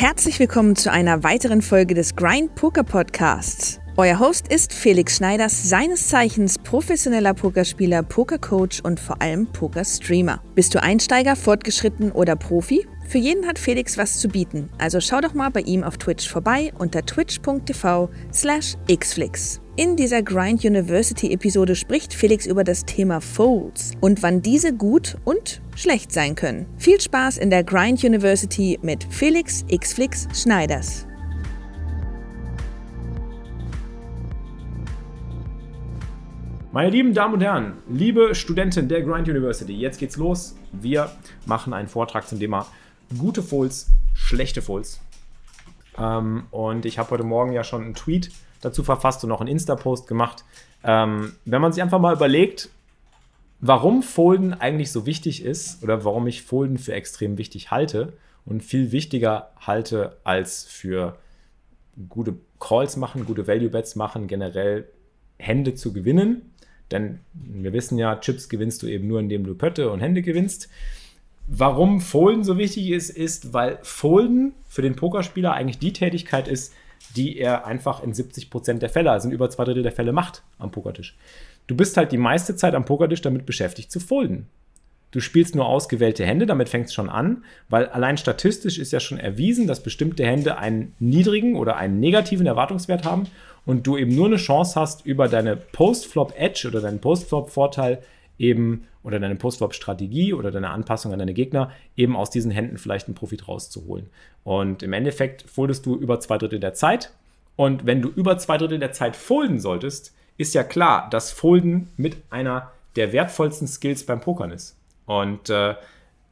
Herzlich willkommen zu einer weiteren Folge des Grind Poker Podcasts. Euer Host ist Felix Schneiders, seines Zeichens professioneller Pokerspieler, Pokercoach und vor allem Pokerstreamer. Bist du Einsteiger, fortgeschritten oder Profi? Für jeden hat Felix was zu bieten, also schau doch mal bei ihm auf Twitch vorbei unter twitch.tv slash xflix. In dieser Grind University Episode spricht Felix über das Thema Folds und wann diese gut und schlecht sein können. Viel Spaß in der Grind University mit Felix Xflix Schneiders. Meine lieben Damen und Herren, liebe Studenten der Grind University, jetzt geht's los. Wir machen einen Vortrag zum Thema gute Folds, schlechte Folds. Ähm, und ich habe heute Morgen ja schon einen Tweet dazu verfasst und noch einen Insta-Post gemacht. Ähm, wenn man sich einfach mal überlegt, warum Folden eigentlich so wichtig ist oder warum ich Folden für extrem wichtig halte und viel wichtiger halte als für gute Calls machen, gute Value Bets machen, generell Hände zu gewinnen. Denn wir wissen ja, Chips gewinnst du eben nur, indem du Pötte und Hände gewinnst. Warum Folden so wichtig ist, ist, weil Folden für den Pokerspieler eigentlich die Tätigkeit ist, die er einfach in 70% der Fälle, also in über zwei Drittel der Fälle macht am Pokertisch. Du bist halt die meiste Zeit am Pokertisch damit beschäftigt zu folden. Du spielst nur ausgewählte Hände, damit fängt es schon an, weil allein statistisch ist ja schon erwiesen, dass bestimmte Hände einen niedrigen oder einen negativen Erwartungswert haben und du eben nur eine Chance hast, über deine Post-Flop-Edge oder deinen Post-Flop-Vorteil eben oder deine Post-Flop-Strategie oder deine Anpassung an deine Gegner eben aus diesen Händen vielleicht einen Profit rauszuholen. Und im Endeffekt foldest du über zwei Drittel der Zeit. Und wenn du über zwei Drittel der Zeit folden solltest, ist ja klar, dass Folden mit einer der wertvollsten Skills beim Pokern ist. Und äh,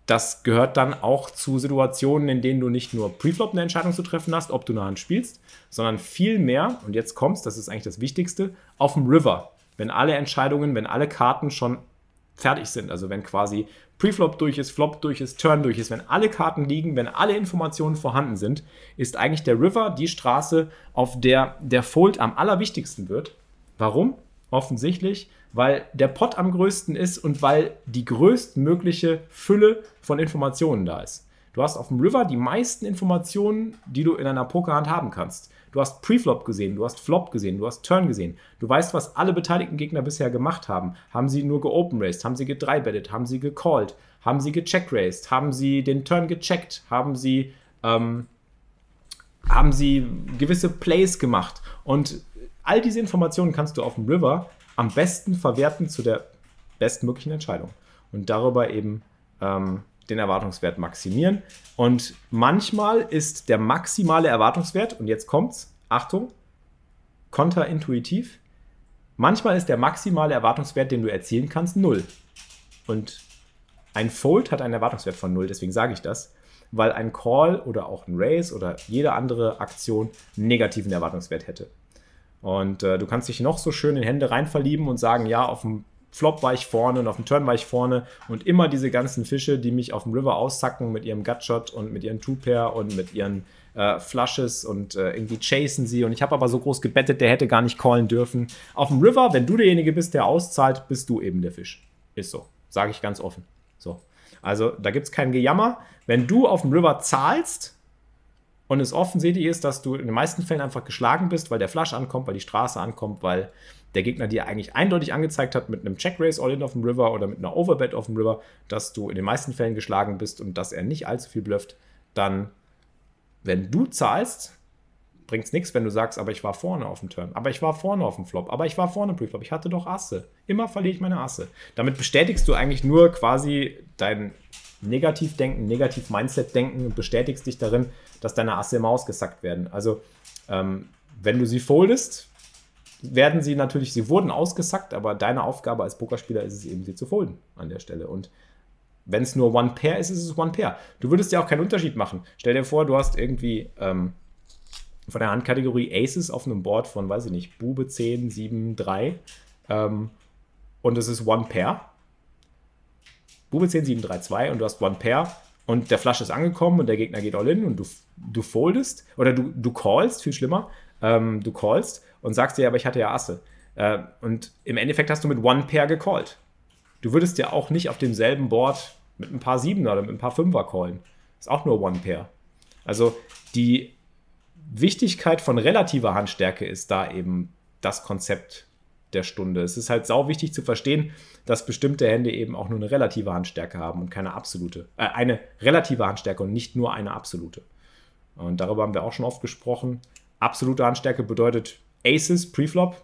das gehört dann auch zu Situationen, in denen du nicht nur Preflop eine Entscheidung zu treffen hast, ob du eine Hand spielst, sondern viel mehr, und jetzt kommst, das ist eigentlich das Wichtigste, auf dem River. Wenn alle Entscheidungen, wenn alle Karten schon fertig sind. Also wenn quasi Preflop durch ist, Flop durch ist, Turn durch ist, wenn alle Karten liegen, wenn alle Informationen vorhanden sind, ist eigentlich der River die Straße, auf der der Fold am allerwichtigsten wird. Warum? Offensichtlich, weil der Pot am größten ist und weil die größtmögliche Fülle von Informationen da ist. Du hast auf dem River die meisten Informationen, die du in einer Pokerhand haben kannst. Du hast Preflop gesehen, du hast Flop gesehen, du hast Turn gesehen. Du weißt, was alle beteiligten Gegner bisher gemacht haben. Haben sie nur geopen-raced? Haben sie gedreibettet? Haben sie gecalled? Haben sie gecheck-raced? Haben sie den Turn gecheckt? Haben sie, ähm, haben sie gewisse Plays gemacht? Und all diese Informationen kannst du auf dem River am besten verwerten zu der bestmöglichen Entscheidung. Und darüber eben ähm, den Erwartungswert maximieren. Und manchmal ist der maximale Erwartungswert, und jetzt kommt's, Achtung, konterintuitiv, manchmal ist der maximale Erwartungswert, den du erzielen kannst, 0. Und ein Fold hat einen Erwartungswert von 0, deswegen sage ich das, weil ein Call oder auch ein Raise oder jede andere Aktion einen negativen Erwartungswert hätte. Und äh, du kannst dich noch so schön in Hände rein verlieben und sagen, ja, auf dem Flop war ich vorne und auf dem Turn war ich vorne und immer diese ganzen Fische, die mich auf dem River aussacken mit ihrem Gutshot und mit ihren Two-Pair und mit ihren äh, Flushes und äh, irgendwie chasen sie und ich habe aber so groß gebettet, der hätte gar nicht callen dürfen. Auf dem River, wenn du derjenige bist, der auszahlt, bist du eben der Fisch. Ist so, sage ich ganz offen. So. Also da gibt es kein Gejammer. Wenn du auf dem River zahlst, und es offensichtlich ist, dass du in den meisten Fällen einfach geschlagen bist, weil der Flush ankommt, weil die Straße ankommt, weil der Gegner dir eigentlich eindeutig angezeigt hat mit einem Check Race All-In auf dem River oder mit einer Overbet auf dem River, dass du in den meisten Fällen geschlagen bist und dass er nicht allzu viel blufft, dann, wenn du zahlst, bringt es nichts, wenn du sagst, aber ich war vorne auf dem Turn, aber ich war vorne auf dem Flop, aber ich war vorne Preflop, ich hatte doch Asse. Immer verliere ich meine Asse. Damit bestätigst du eigentlich nur quasi dein Negativdenken, Negativ-Mindset-Denken und bestätigst dich darin, dass deine Asse immer ausgesackt werden. Also, ähm, wenn du sie foldest, werden sie natürlich, sie wurden ausgesackt, aber deine Aufgabe als Pokerspieler ist es eben, sie zu folden an der Stelle. Und wenn es nur One Pair ist, ist es One Pair. Du würdest ja auch keinen Unterschied machen. Stell dir vor, du hast irgendwie ähm, von der Handkategorie Aces auf einem Board von, weiß ich nicht, Bube 10, 7, 3 ähm, und es ist One Pair. Bube 10, 7, 3, 2 und du hast One Pair und der Flush ist angekommen und der Gegner geht all in und du, du foldest oder du, du callst, viel schlimmer, ähm, du callst und sagst dir, aber ich hatte ja Asse. Äh, und im Endeffekt hast du mit One Pair gecallt. Du würdest ja auch nicht auf demselben Board mit ein paar Siebener oder mit ein paar Fünfer callen. Ist auch nur One Pair. Also die Wichtigkeit von relativer Handstärke ist da eben das Konzept der Stunde. Es ist halt sau wichtig zu verstehen, dass bestimmte Hände eben auch nur eine relative Handstärke haben und keine absolute. Äh, eine relative Handstärke und nicht nur eine absolute. Und darüber haben wir auch schon oft gesprochen. Absolute Handstärke bedeutet Aces, Preflop,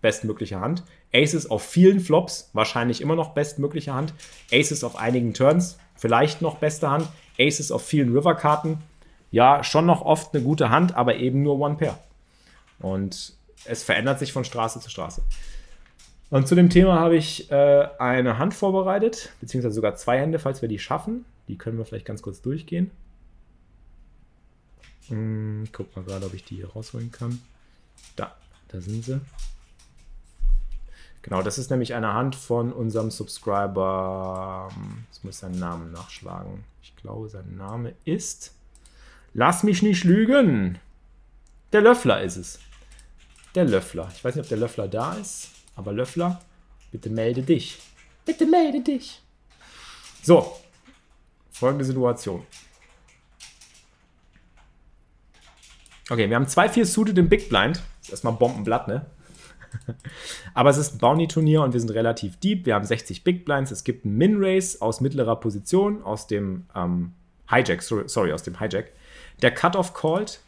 bestmögliche Hand. Aces auf vielen Flops, wahrscheinlich immer noch bestmögliche Hand. Aces auf einigen Turns, vielleicht noch beste Hand. Aces auf vielen River-Karten, ja, schon noch oft eine gute Hand, aber eben nur One Pair. Und es verändert sich von Straße zu Straße. Und zu dem Thema habe ich äh, eine Hand vorbereitet, beziehungsweise sogar zwei Hände, falls wir die schaffen. Die können wir vielleicht ganz kurz durchgehen. Hm, ich guck mal gerade, ob ich die hier rausholen kann. Da, da sind sie. Genau, das ist nämlich eine Hand von unserem Subscriber. Jetzt muss ich seinen Namen nachschlagen. Ich glaube, sein Name ist. Lass mich nicht lügen. Der Löffler ist es. Der Löffler. Ich weiß nicht, ob der Löffler da ist, aber Löffler, bitte melde dich. Bitte melde dich. So, folgende Situation. Okay, wir haben 2-4 suited im Big Blind. Das ist erstmal Bombenblatt, ne? Aber es ist ein Bounty-Turnier und wir sind relativ deep. Wir haben 60 Big Blinds. Es gibt einen Min-Race aus mittlerer Position, aus dem ähm, Hijack, sorry, sorry, aus dem Hijack. Der Cut-Off called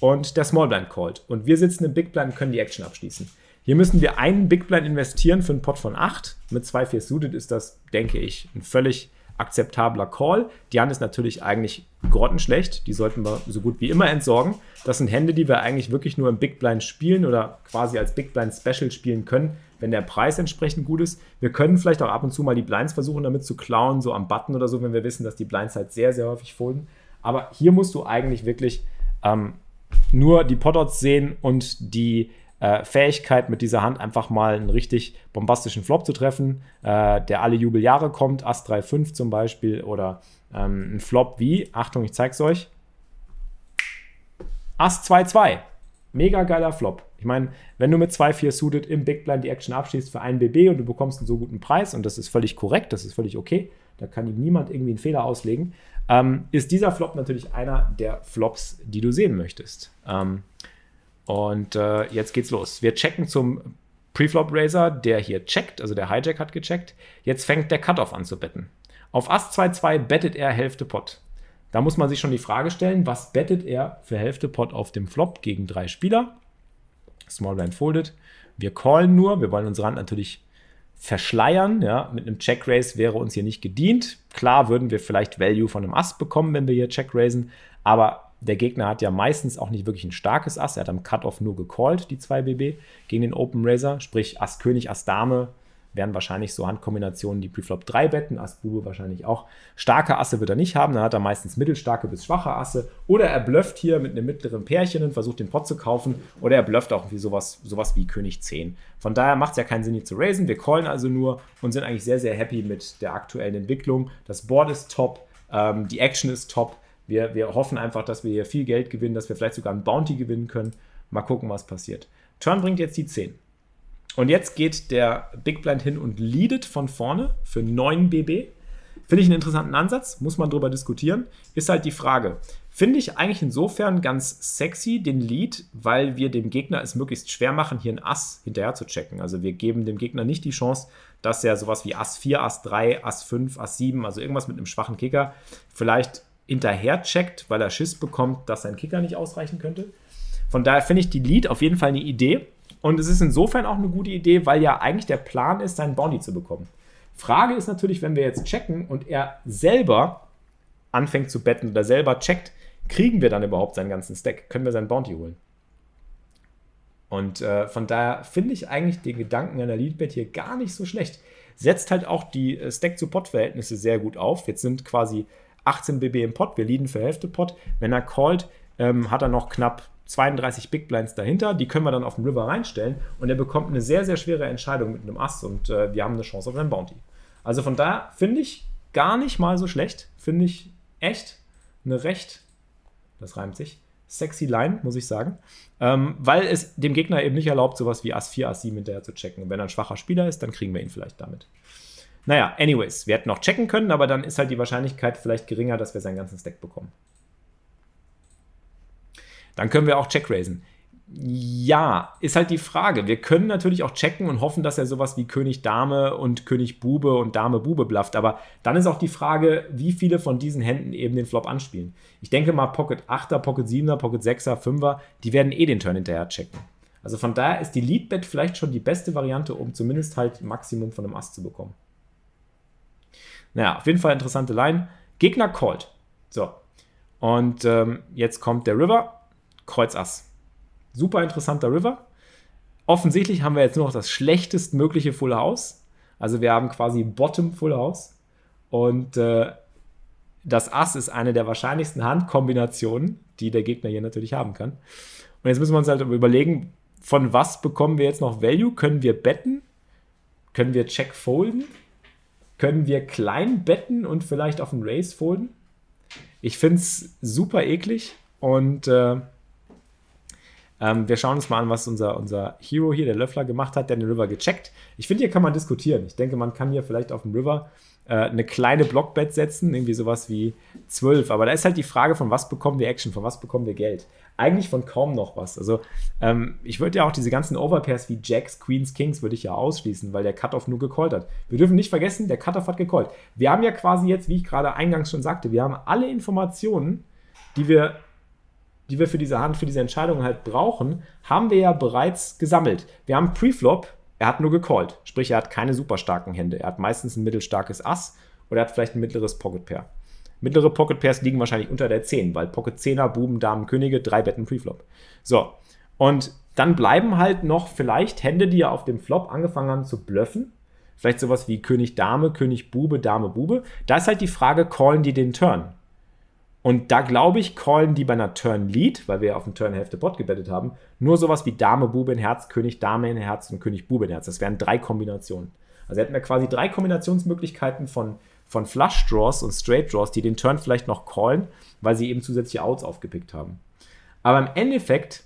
und der Small Blind called. Und wir sitzen im Big Blind und können die Action abschließen. Hier müssen wir einen Big Blind investieren für einen Pot von 8. Mit 2-4 Suited ist das, denke ich, ein völlig akzeptabler Call. Die Hand ist natürlich eigentlich grottenschlecht. Die sollten wir so gut wie immer entsorgen. Das sind Hände, die wir eigentlich wirklich nur im Big Blind spielen oder quasi als Big Blind Special spielen können, wenn der Preis entsprechend gut ist. Wir können vielleicht auch ab und zu mal die Blinds versuchen, damit zu klauen, so am Button oder so, wenn wir wissen, dass die Blinds halt sehr, sehr häufig folden. Aber hier musst du eigentlich wirklich ähm, nur die Potouts sehen und die äh, Fähigkeit, mit dieser Hand einfach mal einen richtig bombastischen Flop zu treffen, äh, der alle Jubeljahre kommt, Ass 3-5 zum Beispiel, oder ähm, ein Flop wie, Achtung, ich zeig's euch, Ass 2-2. Mega geiler Flop. Ich meine, wenn du mit 2-4 suited im Big Blind die Action abschließt für einen BB und du bekommst einen so guten Preis, und das ist völlig korrekt, das ist völlig okay, da kann ihm niemand irgendwie einen Fehler auslegen, ähm, ist dieser Flop natürlich einer der Flops, die du sehen möchtest. Ähm, und äh, jetzt geht's los. Wir checken zum Preflop Razor, der hier checkt, also der Hijack hat gecheckt. Jetzt fängt der Cutoff an zu betten. Auf Ass 2-2 bettet er Hälfte Pot. Da muss man sich schon die Frage stellen, was bettet er für Hälfte Pot auf dem Flop gegen drei Spieler? Small Blind folded. Wir callen nur, wir wollen unsere Hand natürlich verschleiern. Ja, mit einem Check Raise wäre uns hier nicht gedient. Klar würden wir vielleicht Value von einem Ass bekommen, wenn wir hier Check raisen, aber der Gegner hat ja meistens auch nicht wirklich ein starkes Ass. Er hat am Cut-Off nur gecallt, die 2 BB, gegen den Open Razor. Sprich, Ass König, Ass Dame wären wahrscheinlich so Handkombinationen, die Preflop 3 betten. Ass Bube wahrscheinlich auch. Starke Asse wird er nicht haben, dann hat er meistens mittelstarke bis schwache Asse. Oder er blufft hier mit einem mittleren Pärchen und versucht den Pot zu kaufen. Oder er blufft auch wie sowas, sowas wie König 10. Von daher macht es ja keinen Sinn, hier zu raisen. Wir callen also nur und sind eigentlich sehr, sehr happy mit der aktuellen Entwicklung. Das Board ist top, ähm, die Action ist top. Wir, wir hoffen einfach, dass wir hier viel Geld gewinnen, dass wir vielleicht sogar ein Bounty gewinnen können. Mal gucken, was passiert. Turn bringt jetzt die 10. Und jetzt geht der Big Blind hin und leadet von vorne für 9 BB. Finde ich einen interessanten Ansatz, muss man drüber diskutieren. Ist halt die Frage. Finde ich eigentlich insofern ganz sexy, den Lead, weil wir dem Gegner es möglichst schwer machen, hier ein Ass hinterher zu checken. Also wir geben dem Gegner nicht die Chance, dass er sowas wie Ass 4, Ass 3, Ass 5, Ass 7, also irgendwas mit einem schwachen Kicker, vielleicht hinterher checkt, weil er Schiss bekommt, dass sein Kicker nicht ausreichen könnte. Von daher finde ich die Lead auf jeden Fall eine Idee. Und es ist insofern auch eine gute Idee, weil ja eigentlich der Plan ist, seinen Bounty zu bekommen. Frage ist natürlich, wenn wir jetzt checken und er selber anfängt zu betten oder selber checkt, kriegen wir dann überhaupt seinen ganzen Stack? Können wir seinen Bounty holen? Und äh, von daher finde ich eigentlich den Gedanken einer Leadbet hier gar nicht so schlecht. Setzt halt auch die äh, Stack-zu-Pot-Verhältnisse sehr gut auf. Jetzt sind quasi 18 BB im Pot, wir leaden für Hälfte Pot. Wenn er callt, ähm, hat er noch knapp 32 Big Blinds dahinter, die können wir dann auf den River reinstellen und er bekommt eine sehr, sehr schwere Entscheidung mit einem Ass und äh, wir haben eine Chance auf einen Bounty. Also von daher finde ich gar nicht mal so schlecht, finde ich echt eine recht, das reimt sich, sexy Line, muss ich sagen, ähm, weil es dem Gegner eben nicht erlaubt, sowas wie Ass 4, Ass 7 hinterher zu checken. Und wenn er ein schwacher Spieler ist, dann kriegen wir ihn vielleicht damit. Naja, anyways, wir hätten noch checken können, aber dann ist halt die Wahrscheinlichkeit vielleicht geringer, dass wir seinen ganzen Stack bekommen. Dann können wir auch Check raisen. Ja, ist halt die Frage. Wir können natürlich auch checken und hoffen, dass er sowas wie König Dame und König Bube und Dame Bube blufft. Aber dann ist auch die Frage, wie viele von diesen Händen eben den Flop anspielen. Ich denke mal, Pocket 8er, Pocket 7er, Pocket 6er, 5er, die werden eh den Turn hinterher checken. Also von daher ist die Leadbet vielleicht schon die beste Variante, um zumindest halt Maximum von einem Ass zu bekommen. Naja, auf jeden Fall interessante Line. Gegner called. So. Und ähm, jetzt kommt der River. Kreuz Ass super interessanter River. Offensichtlich haben wir jetzt nur noch das schlechtestmögliche Full House. Also wir haben quasi Bottom Full House. Und äh, das Ass ist eine der wahrscheinlichsten Handkombinationen, die der Gegner hier natürlich haben kann. Und jetzt müssen wir uns halt überlegen, von was bekommen wir jetzt noch Value? Können wir betten? Können wir Check folden? Können wir klein betten und vielleicht auf den Race folden? Ich finde es super eklig und äh, ähm, wir schauen uns mal an, was unser, unser Hero hier, der Löffler, gemacht hat, der den River gecheckt. Ich finde, hier kann man diskutieren. Ich denke, man kann hier vielleicht auf dem River äh, eine kleine Blockbet setzen, irgendwie sowas wie 12. Aber da ist halt die Frage, von was bekommen wir Action, von was bekommen wir Geld? Eigentlich von kaum noch was. Also ähm, ich würde ja auch diese ganzen Overpairs wie Jacks, Queens, Kings würde ich ja ausschließen, weil der Cutoff nur gecallt hat. Wir dürfen nicht vergessen, der Cutoff hat gecallt. Wir haben ja quasi jetzt, wie ich gerade eingangs schon sagte, wir haben alle Informationen, die wir die wir für diese Hand, für diese Entscheidung halt brauchen, haben wir ja bereits gesammelt. Wir haben Preflop, er hat nur gecallt. Sprich, er hat keine super starken Hände. Er hat meistens ein mittelstarkes Ass oder er hat vielleicht ein mittleres Pocket Pair. Mittlere Pocket Pairs liegen wahrscheinlich unter der 10, weil Pocket 10er, Buben, Damen, Könige, drei Betten Preflop. So, und dann bleiben halt noch vielleicht Hände, die ja auf dem Flop angefangen haben zu bluffen. Vielleicht sowas wie König Dame, König Bube, Dame Bube. Da ist halt die Frage, callen die den Turn? Und da glaube ich, callen die bei einer Turn Lead, weil wir auf dem Turn Hälfte Bot gebettet haben, nur sowas wie Dame, Bube in Herz, König, Dame in Herz und König, Bube in Herz. Das wären drei Kombinationen. Also hätten wir quasi drei Kombinationsmöglichkeiten von, von Flush Draws und Straight Draws, die den Turn vielleicht noch callen, weil sie eben zusätzliche Outs aufgepickt haben. Aber im Endeffekt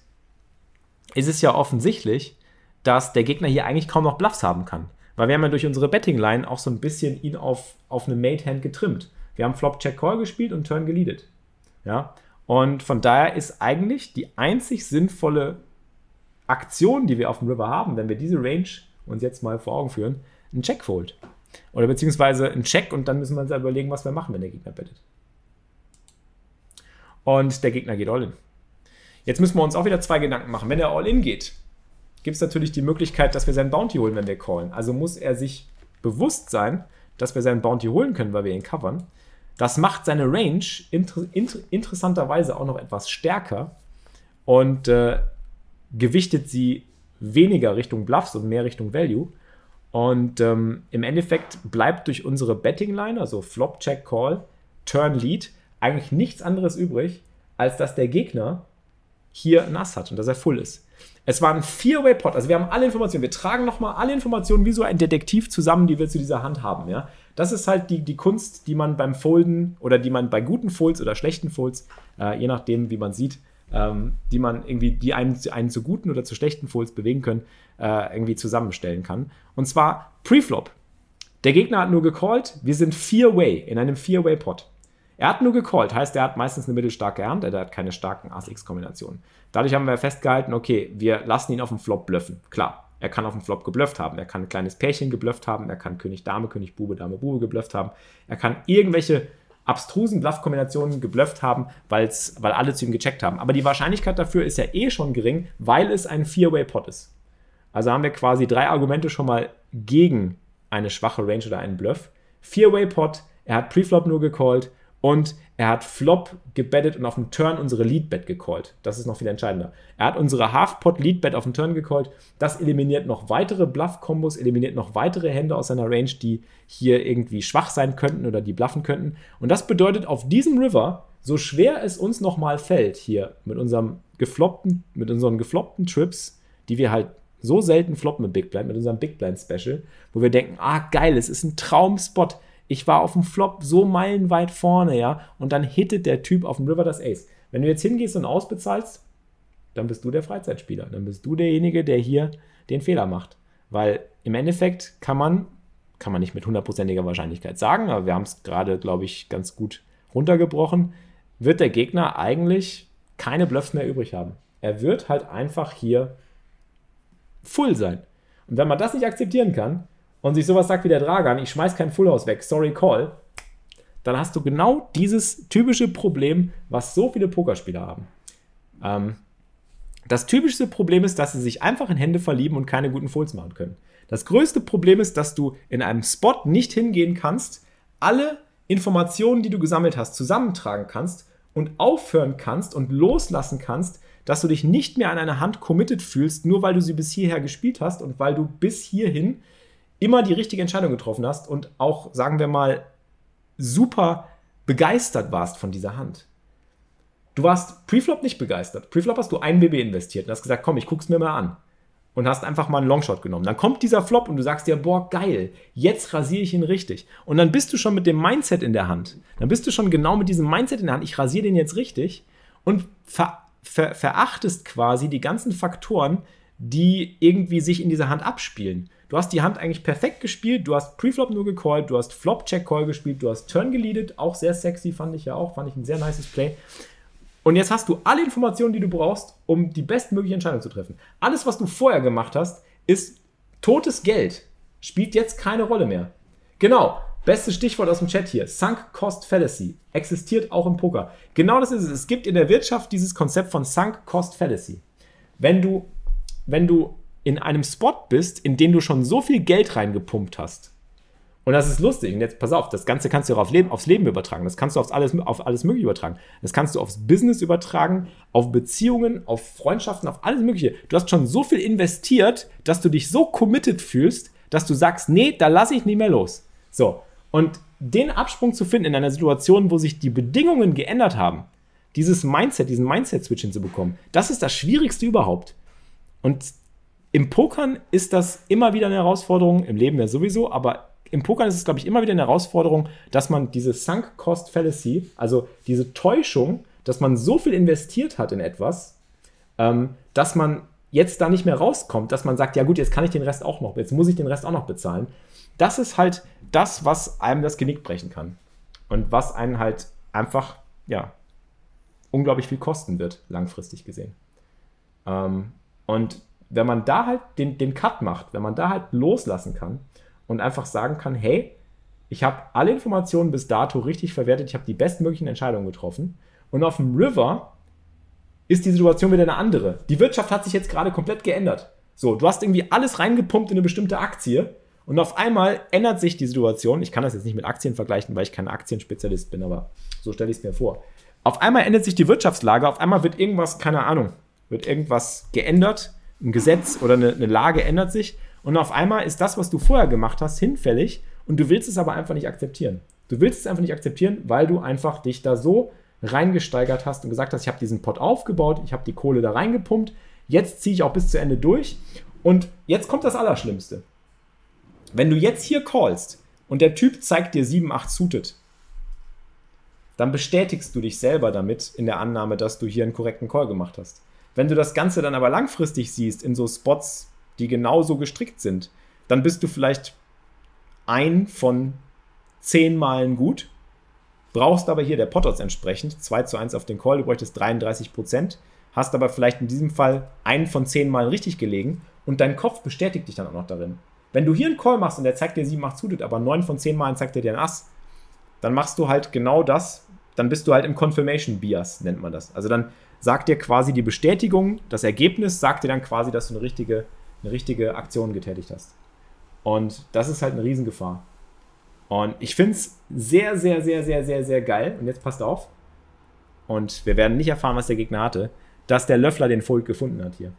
ist es ja offensichtlich, dass der Gegner hier eigentlich kaum noch Bluffs haben kann. Weil wir haben ja durch unsere Betting-Line auch so ein bisschen ihn auf, auf eine Made-Hand getrimmt. Wir haben Flop Check Call gespielt und Turn geleadet. Ja? Und von daher ist eigentlich die einzig sinnvolle Aktion, die wir auf dem River haben, wenn wir diese Range uns jetzt mal vor Augen führen, ein Checkfold. Oder beziehungsweise ein Check und dann müssen wir uns überlegen, was wir machen, wenn der Gegner bettet. Und der Gegner geht All-In. Jetzt müssen wir uns auch wieder zwei Gedanken machen. Wenn er All-In geht, gibt es natürlich die Möglichkeit, dass wir seinen Bounty holen, wenn wir callen. Also muss er sich bewusst sein, dass wir seinen Bounty holen können, weil wir ihn covern. Das macht seine Range inter inter interessanterweise auch noch etwas stärker und äh, gewichtet sie weniger Richtung Bluffs und mehr Richtung Value. Und ähm, im Endeffekt bleibt durch unsere Betting-Line, also Flop, Check, Call, Turn, Lead, eigentlich nichts anderes übrig, als dass der Gegner hier ein Ass hat und dass er full ist. Es war ein Vier-Way-Pot, also wir haben alle Informationen. Wir tragen nochmal alle Informationen wie so ein Detektiv zusammen, die wir zu dieser Hand haben. Ja? Das ist halt die, die Kunst, die man beim Folden oder die man bei guten Folds oder schlechten Folds, äh, je nachdem, wie man sieht, ähm, die man irgendwie, die einen, einen zu guten oder zu schlechten Folds bewegen können, äh, irgendwie zusammenstellen kann. Und zwar Preflop. Der Gegner hat nur gecallt, wir sind Vier-Way in einem Vier-Way-Pot. Er hat nur gecallt, heißt, er hat meistens eine mittelstarke Hand, er hat keine starken Ass-X-Kombinationen. Dadurch haben wir festgehalten, okay, wir lassen ihn auf dem Flop bluffen. Klar, er kann auf dem Flop geblufft haben. Er kann ein kleines Pärchen geblufft haben. Er kann König Dame, König Bube, Dame Bube geblufft haben. Er kann irgendwelche abstrusen Bluff-Kombinationen geblufft haben, weil's, weil alle zu ihm gecheckt haben. Aber die Wahrscheinlichkeit dafür ist ja eh schon gering, weil es ein Four-Way-Pot ist. Also haben wir quasi drei Argumente schon mal gegen eine schwache Range oder einen Bluff. Four-Way-Pot, er hat Preflop nur gecallt und er hat Flop gebettet und auf dem Turn unsere Lead-Bet gecallt. Das ist noch viel entscheidender. Er hat unsere Half-Pot-Lead-Bet auf dem Turn gecallt. Das eliminiert noch weitere Bluff-Kombos, eliminiert noch weitere Hände aus seiner Range, die hier irgendwie schwach sein könnten oder die bluffen könnten. Und das bedeutet auf diesem River, so schwer es uns nochmal fällt, hier mit unserem gefloppten, mit unseren gefloppten Trips, die wir halt so selten floppen mit Big Blind, mit unserem Big Blind Special, wo wir denken, ah geil, es ist ein Traumspot ich war auf dem Flop so meilenweit vorne, ja, und dann hittet der Typ auf dem River das Ace. Wenn du jetzt hingehst und ausbezahlst, dann bist du der Freizeitspieler. Dann bist du derjenige, der hier den Fehler macht. Weil im Endeffekt kann man, kann man nicht mit hundertprozentiger Wahrscheinlichkeit sagen, aber wir haben es gerade, glaube ich, ganz gut runtergebrochen, wird der Gegner eigentlich keine Bluffs mehr übrig haben. Er wird halt einfach hier full sein. Und wenn man das nicht akzeptieren kann und sich sowas sagt wie der Dragan, ich schmeiß kein Fullhaus weg, sorry call, dann hast du genau dieses typische Problem, was so viele Pokerspieler haben. Ähm, das typischste Problem ist, dass sie sich einfach in Hände verlieben und keine guten Folds machen können. Das größte Problem ist, dass du in einem Spot nicht hingehen kannst, alle Informationen, die du gesammelt hast, zusammentragen kannst und aufhören kannst und loslassen kannst, dass du dich nicht mehr an eine Hand committed fühlst, nur weil du sie bis hierher gespielt hast und weil du bis hierhin immer die richtige Entscheidung getroffen hast und auch, sagen wir mal, super begeistert warst von dieser Hand. Du warst Preflop nicht begeistert. Preflop hast du ein BB investiert und hast gesagt, komm, ich guck's mir mal an. Und hast einfach mal einen Longshot genommen. Dann kommt dieser Flop und du sagst dir, boah, geil, jetzt rasiere ich ihn richtig. Und dann bist du schon mit dem Mindset in der Hand. Dann bist du schon genau mit diesem Mindset in der Hand, ich rasiere den jetzt richtig und ver, ver, verachtest quasi die ganzen Faktoren, die irgendwie sich in dieser Hand abspielen. Du hast die Hand eigentlich perfekt gespielt, du hast Preflop nur gecallt, du hast Flop-Check-Call gespielt, du hast Turn geleadet, auch sehr sexy, fand ich ja auch, fand ich ein sehr nices Play. Und jetzt hast du alle Informationen, die du brauchst, um die bestmögliche Entscheidung zu treffen. Alles, was du vorher gemacht hast, ist totes Geld. Spielt jetzt keine Rolle mehr. Genau. Bestes Stichwort aus dem Chat hier. Sunk Cost Fallacy. Existiert auch im Poker. Genau das ist es. Es gibt in der Wirtschaft dieses Konzept von Sunk Cost Fallacy. Wenn du, wenn du in einem Spot bist, in den du schon so viel Geld reingepumpt hast, und das ist lustig. Und jetzt pass auf, das Ganze kannst du auch auf Leben, aufs Leben übertragen. Das kannst du aufs alles, auf alles Mögliche übertragen. Das kannst du aufs Business übertragen, auf Beziehungen, auf Freundschaften, auf alles Mögliche. Du hast schon so viel investiert, dass du dich so committed fühlst, dass du sagst, nee, da lasse ich nicht mehr los. So. Und den Absprung zu finden in einer Situation, wo sich die Bedingungen geändert haben, dieses Mindset, diesen Mindset-Switch hinzubekommen, das ist das Schwierigste überhaupt. Und im Pokern ist das immer wieder eine Herausforderung, im Leben ja sowieso, aber im Poker ist es, glaube ich, immer wieder eine Herausforderung, dass man diese Sunk Cost Fallacy, also diese Täuschung, dass man so viel investiert hat in etwas, ähm, dass man jetzt da nicht mehr rauskommt, dass man sagt, ja gut, jetzt kann ich den Rest auch noch, jetzt muss ich den Rest auch noch bezahlen. Das ist halt das, was einem das Genick brechen kann. Und was einen halt einfach, ja, unglaublich viel kosten wird, langfristig gesehen. Ähm, und wenn man da halt den, den Cut macht, wenn man da halt loslassen kann, und einfach sagen kann, hey, ich habe alle Informationen bis dato richtig verwertet, ich habe die bestmöglichen Entscheidungen getroffen. Und auf dem River ist die Situation wieder eine andere. Die Wirtschaft hat sich jetzt gerade komplett geändert. So, du hast irgendwie alles reingepumpt in eine bestimmte Aktie und auf einmal ändert sich die Situation. Ich kann das jetzt nicht mit Aktien vergleichen, weil ich kein Aktienspezialist bin, aber so stelle ich es mir vor. Auf einmal ändert sich die Wirtschaftslage, auf einmal wird irgendwas, keine Ahnung, wird irgendwas geändert, ein Gesetz oder eine, eine Lage ändert sich und auf einmal ist das, was du vorher gemacht hast, hinfällig und du willst es aber einfach nicht akzeptieren. Du willst es einfach nicht akzeptieren, weil du einfach dich da so reingesteigert hast und gesagt hast, ich habe diesen Pot aufgebaut, ich habe die Kohle da reingepumpt, jetzt ziehe ich auch bis zu Ende durch. Und jetzt kommt das Allerschlimmste. Wenn du jetzt hier callst und der Typ zeigt dir 7, 8 suited, dann bestätigst du dich selber damit in der Annahme, dass du hier einen korrekten Call gemacht hast. Wenn du das Ganze dann aber langfristig siehst, in so Spots die genauso gestrickt sind, dann bist du vielleicht ein von zehn Malen gut, brauchst aber hier der Potters entsprechend 2 zu 1 auf den Call, du bräuchtest 33 Prozent, hast aber vielleicht in diesem Fall einen von zehn Malen richtig gelegen und dein Kopf bestätigt dich dann auch noch darin. Wenn du hier einen Call machst und der zeigt dir 7, 8 zutet, aber 9 von 10 Malen zeigt er dir ein Ass, dann machst du halt genau das, dann bist du halt im Confirmation Bias, nennt man das. Also dann sagt dir quasi die Bestätigung, das Ergebnis sagt dir dann quasi, dass du eine richtige eine richtige Aktion getätigt hast. Und das ist halt eine Riesengefahr. Und ich finde es sehr, sehr, sehr, sehr, sehr, sehr geil. Und jetzt passt auf. Und wir werden nicht erfahren, was der Gegner hatte, dass der Löffler den Fold gefunden hat hier.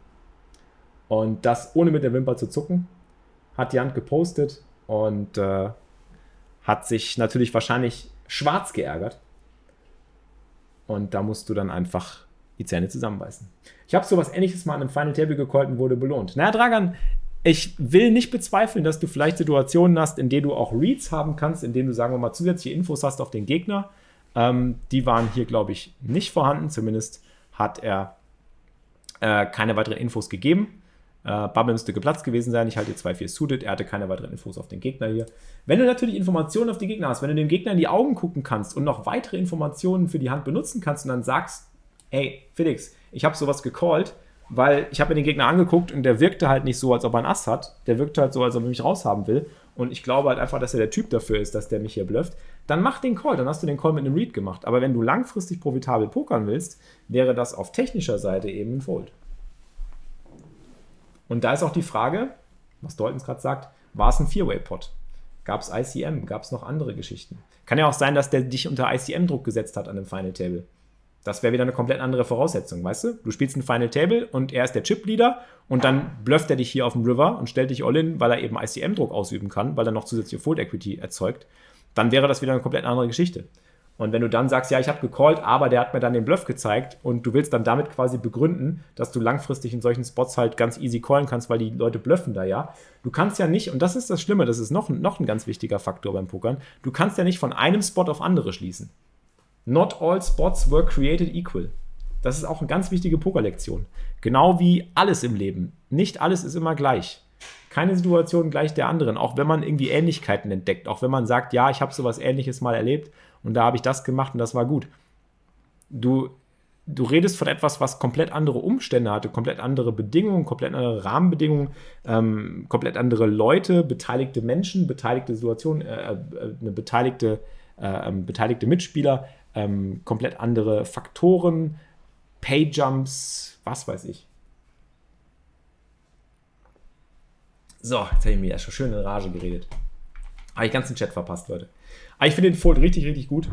Und das ohne mit der Wimper zu zucken, hat die Hand gepostet und äh, hat sich natürlich wahrscheinlich schwarz geärgert. Und da musst du dann einfach die Zähne zusammenbeißen. Ich habe sowas ähnliches mal in einem Final Table gecallt und wurde belohnt. Naja, Dragan, ich will nicht bezweifeln, dass du vielleicht Situationen hast, in denen du auch Reads haben kannst, in denen du, sagen wir mal, zusätzliche Infos hast auf den Gegner. Ähm, die waren hier, glaube ich, nicht vorhanden. Zumindest hat er äh, keine weiteren Infos gegeben. Äh, Bubble müsste geplatzt gewesen sein. Ich halte 2-4 suited. Er hatte keine weiteren Infos auf den Gegner hier. Wenn du natürlich Informationen auf die Gegner hast, wenn du dem Gegner in die Augen gucken kannst und noch weitere Informationen für die Hand benutzen kannst und dann sagst, hey, Felix, ich habe sowas gecallt, weil ich habe mir den Gegner angeguckt und der wirkte halt nicht so, als ob er einen Ass hat. Der wirkte halt so, als ob er mich raushaben will. Und ich glaube halt einfach, dass er der Typ dafür ist, dass der mich hier blufft. Dann mach den Call, dann hast du den Call mit einem Read gemacht. Aber wenn du langfristig profitabel pokern willst, wäre das auf technischer Seite eben ein Fold. Und da ist auch die Frage, was Daltons gerade sagt, war es ein Four-Way-Pot? Gab es ICM? Gab es noch andere Geschichten? Kann ja auch sein, dass der dich unter ICM-Druck gesetzt hat an dem Final Table. Das wäre wieder eine komplett andere Voraussetzung, weißt du? Du spielst ein Final Table und er ist der Chip-Leader und dann blufft er dich hier auf dem River und stellt dich all in, weil er eben ICM-Druck ausüben kann, weil er noch zusätzliche Fold Equity erzeugt. Dann wäre das wieder eine komplett andere Geschichte. Und wenn du dann sagst, ja, ich habe gecallt, aber der hat mir dann den Bluff gezeigt und du willst dann damit quasi begründen, dass du langfristig in solchen Spots halt ganz easy callen kannst, weil die Leute bluffen da ja. Du kannst ja nicht, und das ist das Schlimme, das ist noch, noch ein ganz wichtiger Faktor beim Pokern, du kannst ja nicht von einem Spot auf andere schließen. Not all spots were created equal. Das ist auch eine ganz wichtige Pokerlektion. Genau wie alles im Leben. Nicht alles ist immer gleich. Keine Situation gleich der anderen, auch wenn man irgendwie Ähnlichkeiten entdeckt, auch wenn man sagt, ja, ich habe sowas ähnliches mal erlebt und da habe ich das gemacht und das war gut. Du, du redest von etwas, was komplett andere Umstände hatte, komplett andere Bedingungen, komplett andere Rahmenbedingungen, ähm, komplett andere Leute, beteiligte Menschen, beteiligte Situationen, äh, äh, eine beteiligte, äh, ähm, beteiligte Mitspieler, ähm, komplett andere Faktoren, Payjumps, was weiß ich. So, jetzt habe ich mir ja schon schön in Rage geredet. Habe ich ganz den Chat verpasst, Leute. Aber ich finde den Fold richtig, richtig gut.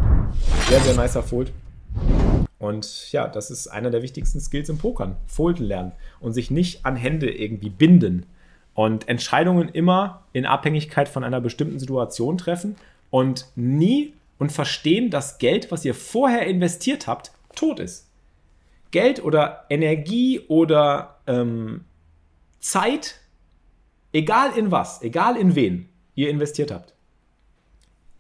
Sehr, sehr nicer Fold. Und ja, das ist einer der wichtigsten Skills im Pokern. Folden lernen und sich nicht an Hände irgendwie binden. Und Entscheidungen immer in Abhängigkeit von einer bestimmten Situation treffen und nie und verstehen, dass Geld, was ihr vorher investiert habt, tot ist. Geld oder Energie oder ähm, Zeit, egal in was, egal in wen ihr investiert habt,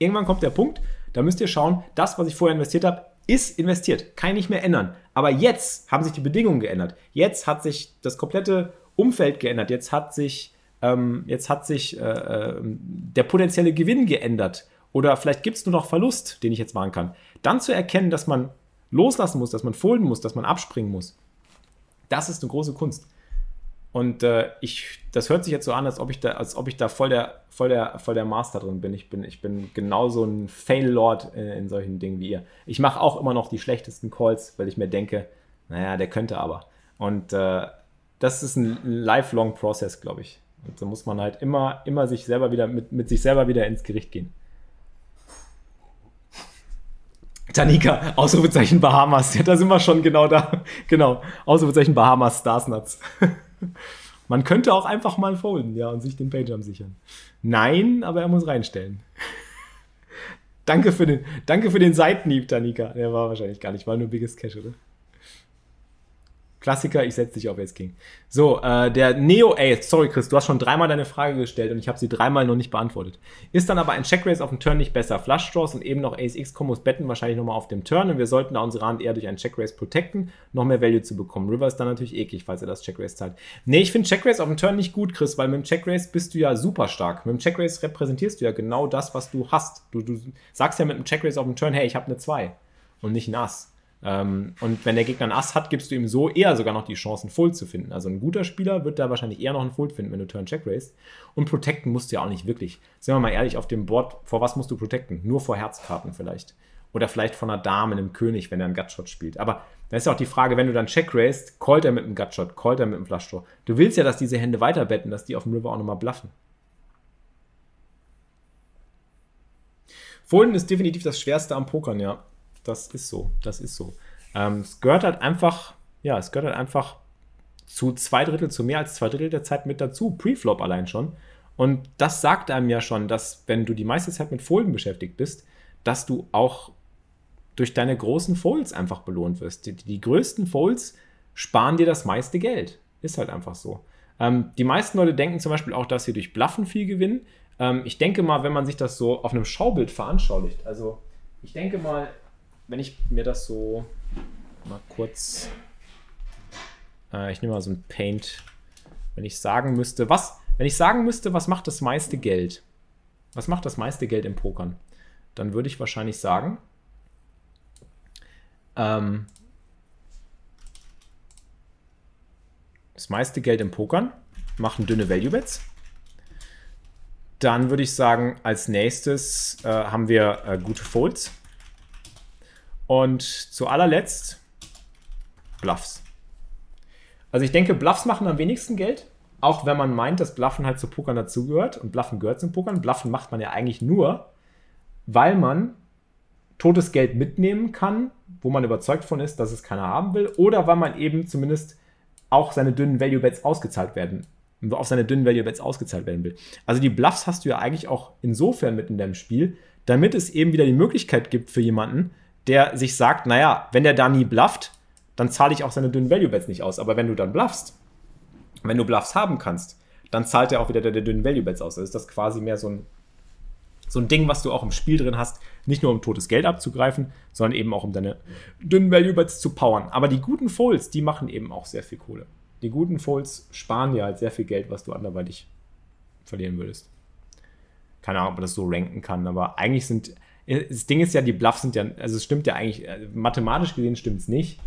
Irgendwann kommt der Punkt, da müsst ihr schauen, das, was ich vorher investiert habe, ist investiert, kann ich nicht mehr ändern. Aber jetzt haben sich die Bedingungen geändert. Jetzt hat sich das komplette Umfeld geändert. Jetzt hat sich, ähm, jetzt hat sich äh, äh, der potenzielle Gewinn geändert. Oder vielleicht gibt es nur noch Verlust, den ich jetzt machen kann. Dann zu erkennen, dass man loslassen muss, dass man folgen muss, dass man abspringen muss. Das ist eine große Kunst. Und äh, ich, das hört sich jetzt so an, als ob ich da, als ob ich da voll der, voll der, voll der Master drin bin. Ich bin, ich bin genauso ein Fail-Lord in, in, solchen Dingen wie ihr. Ich mache auch immer noch die schlechtesten Calls, weil ich mir denke, naja, der könnte aber. Und äh, das ist ein lifelong Process, glaube ich. Und so muss man halt immer, immer sich selber wieder, mit, mit sich selber wieder ins Gericht gehen. Tanika, Ausrufezeichen Bahamas. Ja, da sind wir schon genau da. Genau. Ausrufezeichen Bahamas, Starsnuts. Man könnte auch einfach mal folden, ja, und sich den Pagejump sichern. Nein, aber er muss reinstellen. danke, für den, danke für den Seitenhieb, Tanika. Der war wahrscheinlich gar nicht, war nur Biggest Cash, oder? Klassiker, ich setze dich auf Ace King. So, äh, der Neo Ace, sorry Chris, du hast schon dreimal deine Frage gestellt und ich habe sie dreimal noch nicht beantwortet. Ist dann aber ein Checkrace auf dem Turn nicht besser? Flush Draws und eben noch Ace X Kombos betten wahrscheinlich nochmal auf dem Turn und wir sollten da unsere Hand eher durch einen Checkrace protecten, noch mehr Value zu bekommen. River ist dann natürlich eklig, falls er das Checkrace zahlt. Nee, ich finde Checkrace auf dem Turn nicht gut, Chris, weil mit dem Checkrace bist du ja super stark. Mit dem Checkrace repräsentierst du ja genau das, was du hast. Du, du sagst ja mit dem Checkrace auf dem Turn, hey, ich habe eine 2 und nicht ein. Ähm, und wenn der Gegner ein Ass hat, gibst du ihm so eher sogar noch die Chance, einen Fold zu finden. Also ein guter Spieler wird da wahrscheinlich eher noch einen Fold finden, wenn du Turn Check raised. Und protecten musst du ja auch nicht wirklich. Sind wir mal ehrlich, auf dem Board, vor was musst du protecten? Nur vor Herzkarten vielleicht. Oder vielleicht von einer Dame, einem König, wenn er einen Gutshot spielt. Aber da ist ja auch die Frage, wenn du dann Check raised, callt er mit einem Gutshot, callt er mit einem Flush Draw. Du willst ja, dass diese Hände weiter betten, dass die auf dem River auch nochmal bluffen. Folden ist definitiv das Schwerste am Pokern, ja. Das ist so, das ist so. Ähm, es gehört halt einfach, ja, es gehört halt einfach zu zwei Drittel, zu mehr als zwei Drittel der Zeit mit dazu, Preflop allein schon. Und das sagt einem ja schon, dass wenn du die meiste Zeit mit Folden beschäftigt bist, dass du auch durch deine großen Folds einfach belohnt wirst. Die, die größten Folds sparen dir das meiste Geld. Ist halt einfach so. Ähm, die meisten Leute denken zum Beispiel auch, dass sie durch Bluffen viel gewinnen. Ähm, ich denke mal, wenn man sich das so auf einem Schaubild veranschaulicht, also ich denke mal, wenn ich mir das so mal kurz, äh, ich nehme mal so ein Paint, wenn ich sagen müsste, was, wenn ich sagen müsste, was macht das meiste Geld? Was macht das meiste Geld im Pokern? Dann würde ich wahrscheinlich sagen, ähm, das meiste Geld im Pokern, machen dünne Value Bets. Dann würde ich sagen, als nächstes äh, haben wir äh, gute Folds. Und zu allerletzt Bluffs. Also ich denke, Bluffs machen am wenigsten Geld, auch wenn man meint, dass Bluffen halt zu Pokern dazugehört. Und Bluffen gehört zum Pokern. Bluffen macht man ja eigentlich nur, weil man totes Geld mitnehmen kann, wo man überzeugt von ist, dass es keiner haben will, oder weil man eben zumindest auch seine dünnen Value Bets ausgezahlt werden, auf seine dünnen Value Bets ausgezahlt werden will. Also die Bluffs hast du ja eigentlich auch insofern mit in deinem Spiel, damit es eben wieder die Möglichkeit gibt für jemanden, der sich sagt, naja, wenn der da nie blufft, dann zahle ich auch seine dünnen Value Bets nicht aus. Aber wenn du dann bluffst, wenn du Bluffs haben kannst, dann zahlt er auch wieder der, der dünnen Value Bets aus. Also ist das quasi mehr so ein so ein Ding, was du auch im Spiel drin hast, nicht nur um totes Geld abzugreifen, sondern eben auch um deine dünnen Value Bets zu powern. Aber die guten Folds, die machen eben auch sehr viel Kohle. Die guten Folds sparen dir halt sehr viel Geld, was du anderweitig verlieren würdest. Keine Ahnung, ob man das so ranken kann, aber eigentlich sind. Das Ding ist ja, die Bluffs sind ja, also es stimmt ja eigentlich, äh, mathematisch gesehen stimmt es nicht.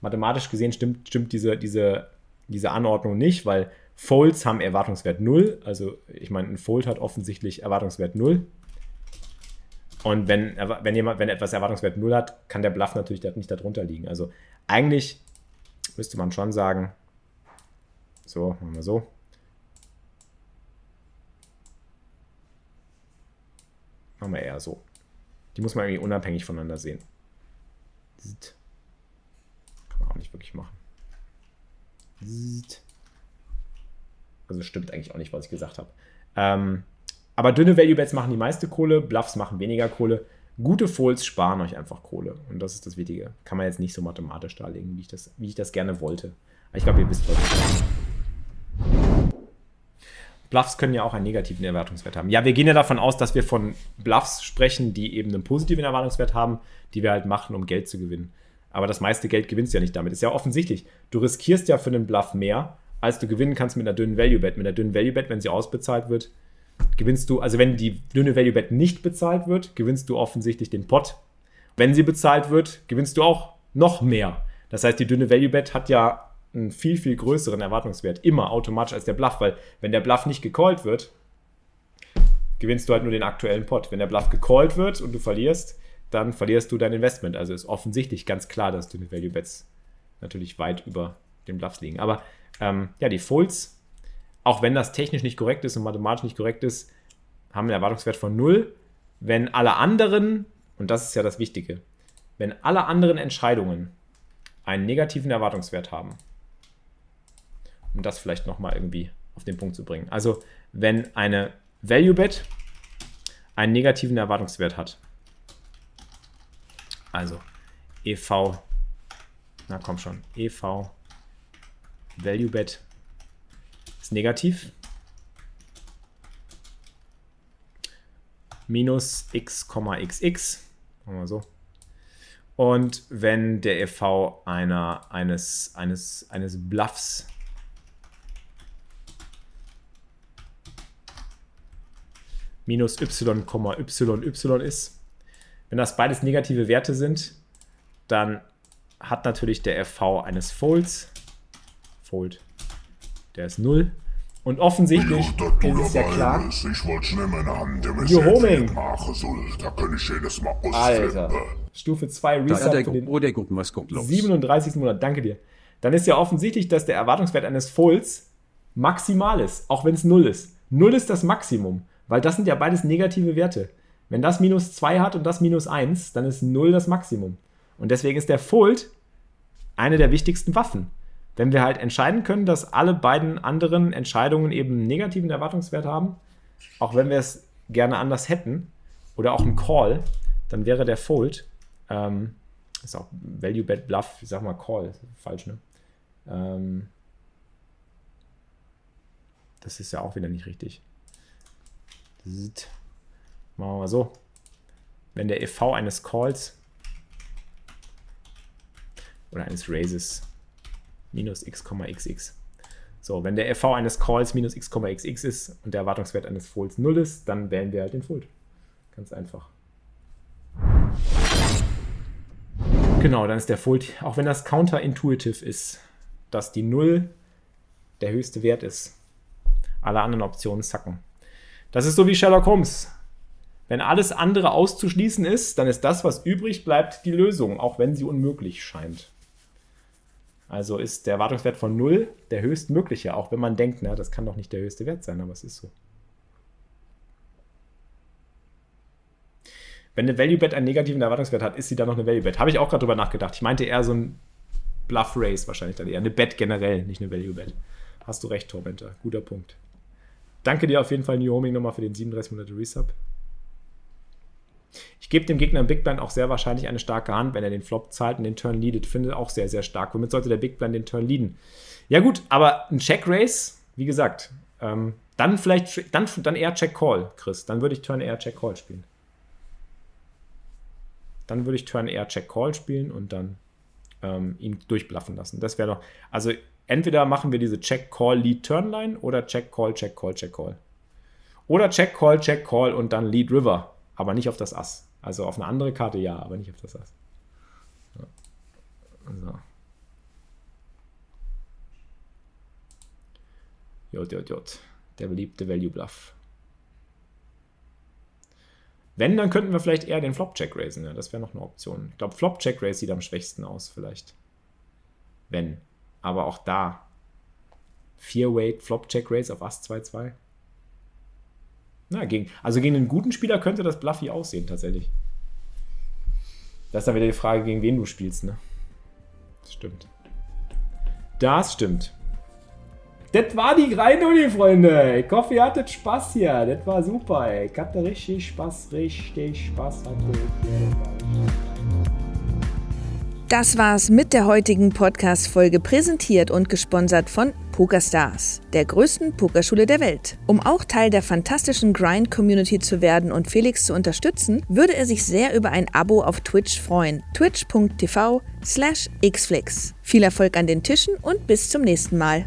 Mathematisch gesehen stimmt, stimmt diese, diese, diese Anordnung nicht, weil Folds haben Erwartungswert 0. Also ich meine, ein Fold hat offensichtlich Erwartungswert 0. Und wenn, wenn, jemand, wenn etwas Erwartungswert 0 hat, kann der Bluff natürlich nicht darunter liegen. Also eigentlich müsste man schon sagen, so, machen wir so. Machen wir eher so. Die muss man irgendwie unabhängig voneinander sehen. Kann man auch nicht wirklich machen. Also stimmt eigentlich auch nicht, was ich gesagt habe. Ähm, aber dünne Value Bets machen die meiste Kohle, Bluffs machen weniger Kohle. Gute Folds sparen euch einfach Kohle. Und das ist das Wichtige. Kann man jetzt nicht so mathematisch darlegen, wie ich das, wie ich das gerne wollte. Aber ich glaube, ihr wisst, was ich meine. Bluffs können ja auch einen negativen Erwartungswert haben. Ja, wir gehen ja davon aus, dass wir von Bluffs sprechen, die eben einen positiven Erwartungswert haben, die wir halt machen, um Geld zu gewinnen. Aber das meiste Geld gewinnst du ja nicht damit. Ist ja offensichtlich. Du riskierst ja für einen Bluff mehr, als du gewinnen kannst mit einer dünnen Value Bet. Mit einer dünnen Value Bet, wenn sie ausbezahlt wird, gewinnst du, also wenn die dünne Value Bet nicht bezahlt wird, gewinnst du offensichtlich den Pot. Wenn sie bezahlt wird, gewinnst du auch noch mehr. Das heißt, die dünne Value Bet hat ja einen viel, viel größeren Erwartungswert, immer automatisch als der Bluff, weil wenn der Bluff nicht gecallt wird, gewinnst du halt nur den aktuellen Pot. Wenn der Bluff gecallt wird und du verlierst, dann verlierst du dein Investment. Also ist offensichtlich ganz klar, dass dünne Value Bets natürlich weit über den Bluffs liegen. Aber ähm, ja, die Folds, auch wenn das technisch nicht korrekt ist und mathematisch nicht korrekt ist, haben einen Erwartungswert von 0. Wenn alle anderen, und das ist ja das Wichtige, wenn alle anderen Entscheidungen einen negativen Erwartungswert haben, um das vielleicht nochmal irgendwie auf den Punkt zu bringen. Also wenn eine Value Bet einen negativen Erwartungswert hat, also EV, na komm schon, EV Value Bet ist negativ. Minus x,xx. Machen wir so. Und wenn der EV einer, eines, eines, eines Bluffs minus y, y, y ist, wenn das beides negative Werte sind, dann hat natürlich der FV eines Folds Fold. Der ist 0. Und offensichtlich ja, ist es ja klar. Ist, ich wollte schnell meine Hand Ihr Homing. Da kann ich jedes Mal Alter. Stufe 2 Reset der, für den oh, der gucken, was kommt los. 37. Monat. Danke dir. Dann ist ja offensichtlich, dass der Erwartungswert eines Folds maximal ist, auch wenn es 0 ist. 0 ist das Maximum, weil das sind ja beides negative Werte. Wenn das minus 2 hat und das minus 1, dann ist 0 das Maximum. Und deswegen ist der Fold eine der wichtigsten Waffen wenn wir halt entscheiden können, dass alle beiden anderen Entscheidungen eben negativen Erwartungswert haben, auch wenn wir es gerne anders hätten, oder auch ein Call, dann wäre der Fold, ähm, ist auch Value Bet Bluff, ich sag mal Call, falsch, ne? Ähm, das ist ja auch wieder nicht richtig. Machen wir mal so. Wenn der EV eines Calls oder eines Raises minus x,xx. So, wenn der FV eines Calls minus x,xx ist und der Erwartungswert eines Folds 0 ist, dann wählen wir halt den Fold. Ganz einfach. Genau, dann ist der Fold, auch wenn das counterintuitive ist, dass die 0 der höchste Wert ist. Alle anderen Optionen zacken. Das ist so wie Sherlock Holmes. Wenn alles andere auszuschließen ist, dann ist das, was übrig bleibt, die Lösung, auch wenn sie unmöglich scheint. Also ist der Erwartungswert von 0 der höchstmögliche, auch wenn man denkt, na, das kann doch nicht der höchste Wert sein, aber es ist so. Wenn eine Value Bet einen negativen Erwartungswert hat, ist sie dann noch eine Value Bet. Habe ich auch gerade drüber nachgedacht. Ich meinte eher so ein Bluff Race wahrscheinlich dann eher. Eine Bet generell, nicht eine Value Bet. Hast du recht, Tormentor. Guter Punkt. Danke dir auf jeden Fall, New Homing, nochmal für den 37 Monate Resub. Ich gebe dem Gegner im Big Blind auch sehr wahrscheinlich eine starke Hand, wenn er den Flop zahlt und den Turn leadet. Finde auch sehr, sehr stark. Womit sollte der Big Blind den Turn leaden? Ja, gut, aber ein Check Race, wie gesagt, ähm, dann vielleicht, dann, dann eher Check Call, Chris. Dann würde ich Turn eher Check Call spielen. Dann würde ich Turn eher Check Call spielen und dann ähm, ihn durchbluffen lassen. Das wäre doch, also entweder machen wir diese Check Call Lead Turn Line oder Check Call, Check Call, Check Call. Oder Check Call, Check Call und dann Lead River aber nicht auf das Ass. Also auf eine andere Karte ja, aber nicht auf das Ass. So. Jod, jod, jod. Der beliebte Value Bluff. Wenn, dann könnten wir vielleicht eher den Flop-Check raisen. Ja, das wäre noch eine Option. Ich glaube, Flop-Check raise sieht am schwächsten aus, vielleicht. Wenn. Aber auch da. 4-Weight Flop-Check raise auf Ass 2-2. Na, gegen, also gegen einen guten Spieler könnte das Bluffy aussehen, tatsächlich. Das ist dann wieder die Frage, gegen wen du spielst, ne? Das stimmt. Das stimmt. Das war die Greinuni, Freunde. Ich hoffe, ihr hattet Spaß hier. Das war super, ey. Ich hatte richtig Spaß, richtig Spaß. Hatte das war's mit der heutigen Podcast-Folge, präsentiert und gesponsert von PokerStars, der größten Pokerschule der Welt. Um auch Teil der fantastischen Grind-Community zu werden und Felix zu unterstützen, würde er sich sehr über ein Abo auf Twitch freuen. twitch.tv slash xflix. Viel Erfolg an den Tischen und bis zum nächsten Mal.